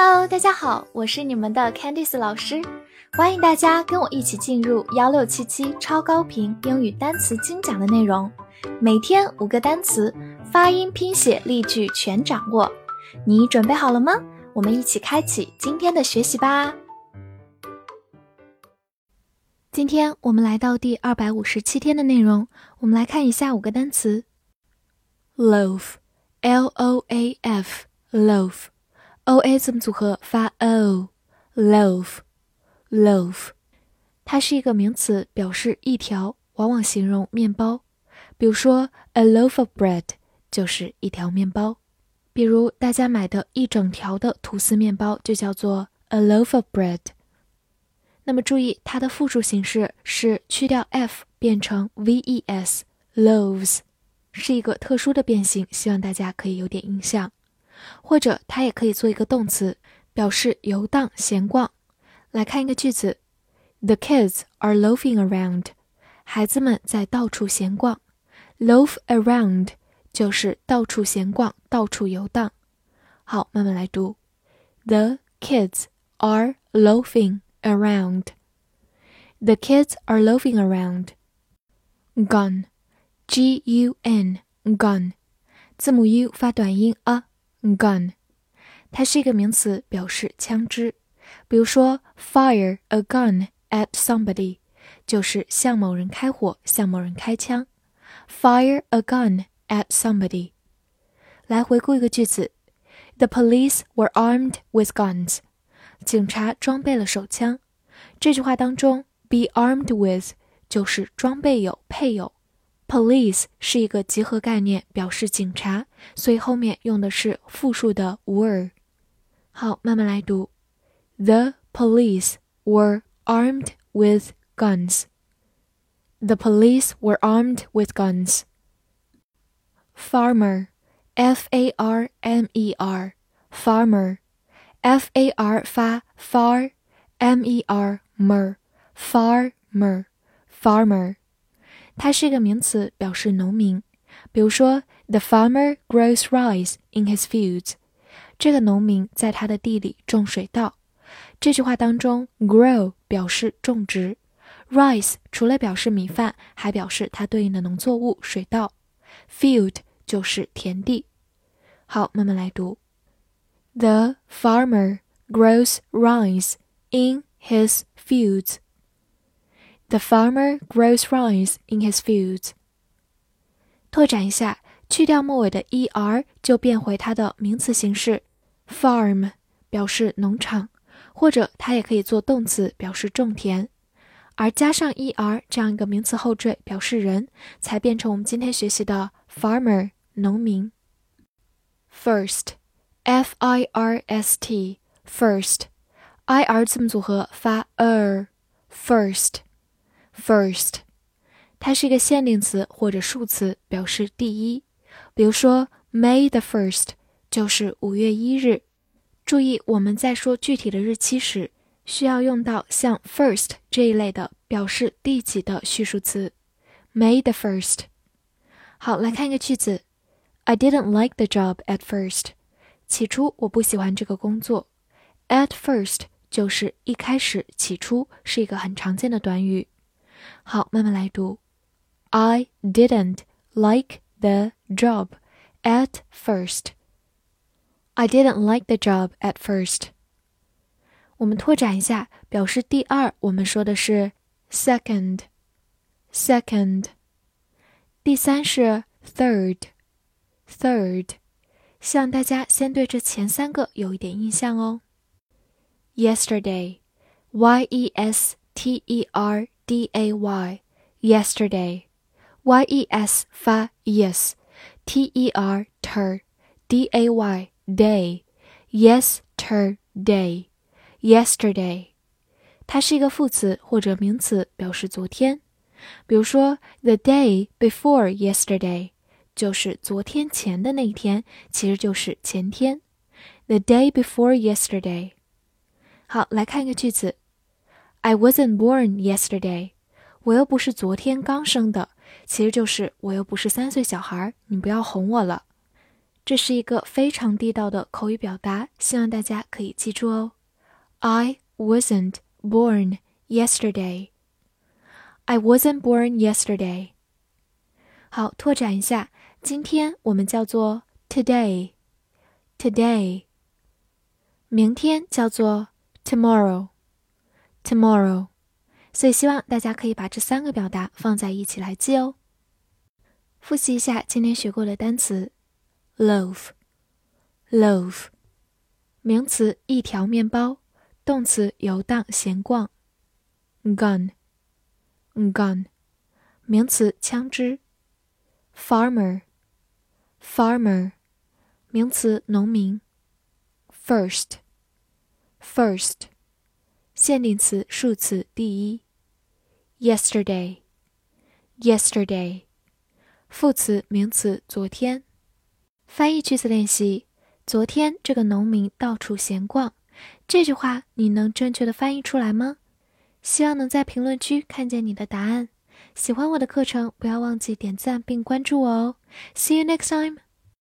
Hello，大家好，我是你们的 Candice 老师，欢迎大家跟我一起进入幺六七七超高频英语单词精讲的内容，每天五个单词，发音、拼写、例句全掌握，你准备好了吗？我们一起开启今天的学习吧。今天我们来到第二百五十七天的内容，我们来看一下五个单词：loaf，l o a f，loaf。O a 字母组合发 o，loaf，loaf，它是一个名词，表示一条，往往形容面包。比如说，a loaf of bread 就是一条面包。比如大家买的一整条的吐司面包就叫做 a loaf of bread。那么注意，它的复数形式是去掉 f 变成 v-e-s，loaves，是一个特殊的变形，希望大家可以有点印象。或者它也可以做一个动词，表示游荡、闲逛。来看一个句子：The kids are loafing around。孩子们在到处闲逛。Loaf around 就是到处闲逛、到处游荡。好，慢慢来读。The kids are loafing around. The kids are loafing around. Gun, G-U-N, gun，字母 U 发短音 a。gun，它是一个名词，表示枪支。比如说，fire a gun at somebody，就是向某人开火，向某人开枪。fire a gun at somebody。来回顾一个句子：The police were armed with guns。警察装备了手枪。这句话当中，be armed with 就是装备有、配有。Police 是一个集合概念，表示警察，所以后面用的是复数的 were。好，慢慢来读。The police were armed with guns. The police were armed with guns. Farmer, F-A-R-M-E-R, farmer, F-A-R 发 far，M-E-R mer, farmer, farmer。 它是一个名词，表示农民。比如说，The farmer grows rice in his fields。这个农民在他的地里种水稻。这句话当中，grow 表示种植，rice 除了表示米饭，还表示它对应的农作物水稻。field 就是田地。好，慢慢来读。The farmer grows rice in his fields. The farmer grows rice in his fields。拓展一下，去掉末尾的 er 就变回它的名词形式 farm，表示农场，或者它也可以做动词，表示种田。而加上 er 这样一个名词后缀，表示人，才变成我们今天学习的 farmer，农民。First，f i r s t，first，i r 字母组合发 er，first。 First，它是一个限定词或者数词，表示第一。比如说，May the first 就是五月一日。注意，我们在说具体的日期时，需要用到像 first 这一类的表示第几的叙述词。May the first。好，来看一个句子：I didn't like the job at first。起初我不喜欢这个工作。At first 就是一开始、起初，是一个很常见的短语。好，慢慢来读。I didn't like the job at first. I didn't like the job at first. 我们拓展一下，表示第二，我们说的是 second。second。第三是 third。third。希望大家先对这前三个有一点印象哦。Yesterday, Y E S T E R D A Y yesterday y e s 发 yes t e r ter d a y day yesterday yesterday 它是一个副词或者名词，表示昨天。比如说，the day before yesterday 就是昨天前的那一天，其实就是前天。The day before yesterday。好，来看一个句子。 I wasn't born yesterday，我又不是昨天刚生的，其实就是我又不是三岁小孩，你不要哄我了。 这是一个非常地道的口语表达，希望大家可以记住哦。I wasn't born yesterday. I wasn't born yesterday. 好，拓展一下，今天我们叫做 today。today。明天叫做 tomorrow。 tomorrow。所以希望大家可以把这三个表达放在一起来记哦。复习一下今天学过的单词：loaf，loaf，名词一条面包，动词游荡闲逛。；gun，gun，名词枪支。；farmer，farmer，名词农民。；first，first，限定词数词第一；yesterday，yesterday。副词、名词，昨天。翻译句子练习：昨天这个农民到处闲逛。这句话你能正确的翻译出来吗？希望能在评论区看见你的答案。喜欢我的课程，不要忘记点赞并关注我哦。See you next time.